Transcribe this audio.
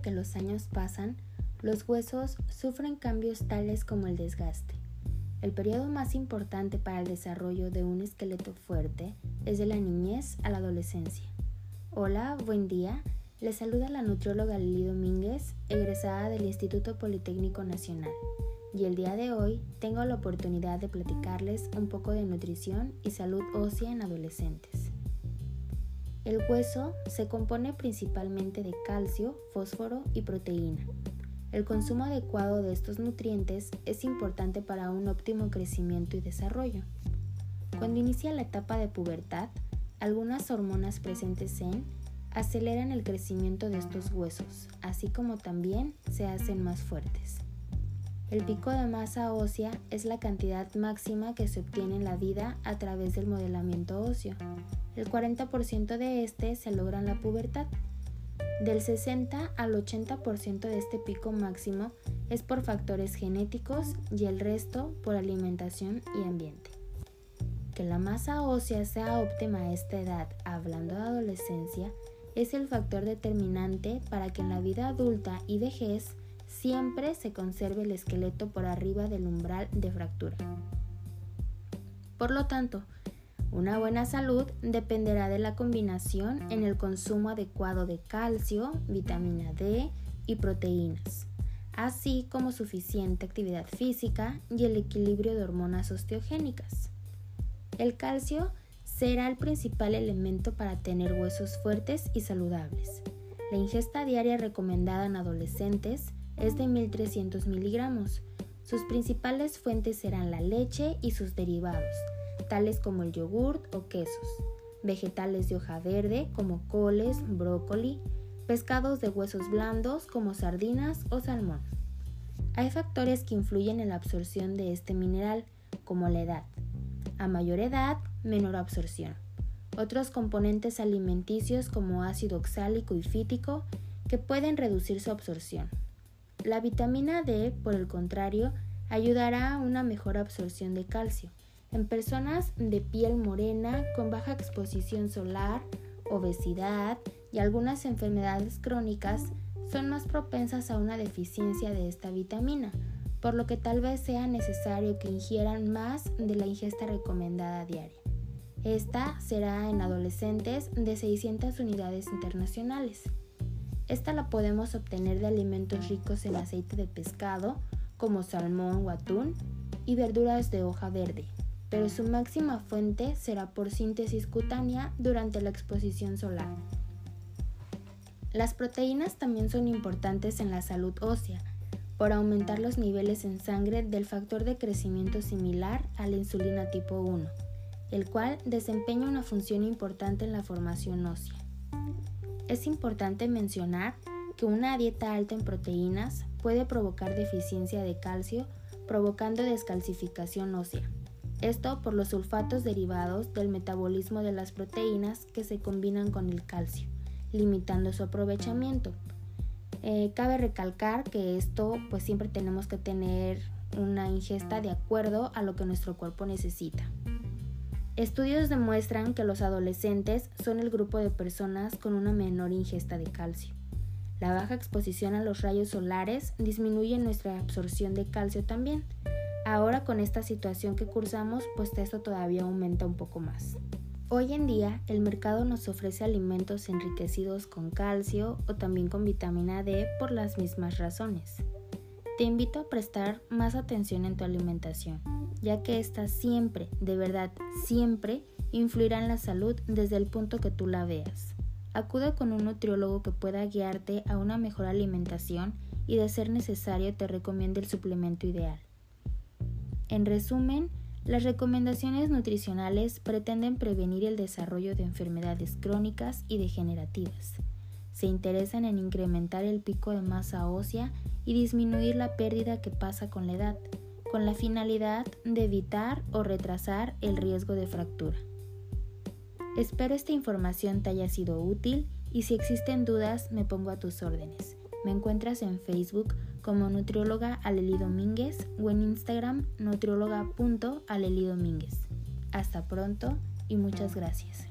que los años pasan, los huesos sufren cambios tales como el desgaste. El periodo más importante para el desarrollo de un esqueleto fuerte es de la niñez a la adolescencia. Hola, buen día. Les saluda la nutrióloga Lili Domínguez, egresada del Instituto Politécnico Nacional. Y el día de hoy tengo la oportunidad de platicarles un poco de nutrición y salud ósea en adolescentes. El hueso se compone principalmente de calcio, fósforo y proteína. El consumo adecuado de estos nutrientes es importante para un óptimo crecimiento y desarrollo. Cuando inicia la etapa de pubertad, algunas hormonas presentes en aceleran el crecimiento de estos huesos, así como también se hacen más fuertes. El pico de masa ósea es la cantidad máxima que se obtiene en la vida a través del modelamiento óseo. El 40% de este se logra en la pubertad. Del 60 al 80% de este pico máximo es por factores genéticos y el resto por alimentación y ambiente. Que la masa ósea sea óptima a esta edad, hablando de adolescencia, es el factor determinante para que en la vida adulta y vejez siempre se conserve el esqueleto por arriba del umbral de fractura. Por lo tanto, una buena salud dependerá de la combinación en el consumo adecuado de calcio, vitamina D y proteínas, así como suficiente actividad física y el equilibrio de hormonas osteogénicas. El calcio será el principal elemento para tener huesos fuertes y saludables. La ingesta diaria recomendada en adolescentes es de 1.300 miligramos. Sus principales fuentes serán la leche y sus derivados, tales como el yogurt o quesos, vegetales de hoja verde como coles, brócoli, pescados de huesos blandos como sardinas o salmón. Hay factores que influyen en la absorción de este mineral, como la edad. A mayor edad, menor absorción. Otros componentes alimenticios como ácido oxálico y fítico que pueden reducir su absorción. La vitamina D, por el contrario, ayudará a una mejor absorción de calcio. En personas de piel morena con baja exposición solar, obesidad y algunas enfermedades crónicas son más propensas a una deficiencia de esta vitamina, por lo que tal vez sea necesario que ingieran más de la ingesta recomendada diaria. Esta será en adolescentes de 600 unidades internacionales. Esta la podemos obtener de alimentos ricos en aceite de pescado, como salmón o atún, y verduras de hoja verde, pero su máxima fuente será por síntesis cutánea durante la exposición solar. Las proteínas también son importantes en la salud ósea, por aumentar los niveles en sangre del factor de crecimiento similar a la insulina tipo 1, el cual desempeña una función importante en la formación ósea. Es importante mencionar que una dieta alta en proteínas puede provocar deficiencia de calcio, provocando descalcificación ósea. Esto por los sulfatos derivados del metabolismo de las proteínas que se combinan con el calcio, limitando su aprovechamiento. Eh, cabe recalcar que esto pues siempre tenemos que tener una ingesta de acuerdo a lo que nuestro cuerpo necesita. Estudios demuestran que los adolescentes son el grupo de personas con una menor ingesta de calcio. La baja exposición a los rayos solares disminuye nuestra absorción de calcio también. Ahora con esta situación que cursamos, pues esto todavía aumenta un poco más. Hoy en día el mercado nos ofrece alimentos enriquecidos con calcio o también con vitamina D por las mismas razones. Te invito a prestar más atención en tu alimentación ya que ésta siempre, de verdad, siempre influirá en la salud desde el punto que tú la veas. Acude con un nutriólogo que pueda guiarte a una mejor alimentación y de ser necesario te recomiende el suplemento ideal. En resumen, las recomendaciones nutricionales pretenden prevenir el desarrollo de enfermedades crónicas y degenerativas. Se interesan en incrementar el pico de masa ósea y disminuir la pérdida que pasa con la edad con la finalidad de evitar o retrasar el riesgo de fractura. Espero esta información te haya sido útil y si existen dudas me pongo a tus órdenes. Me encuentras en Facebook como nutrióloga Aleli Domínguez o en Instagram nutrióloga.aleli Domínguez. Hasta pronto y muchas gracias.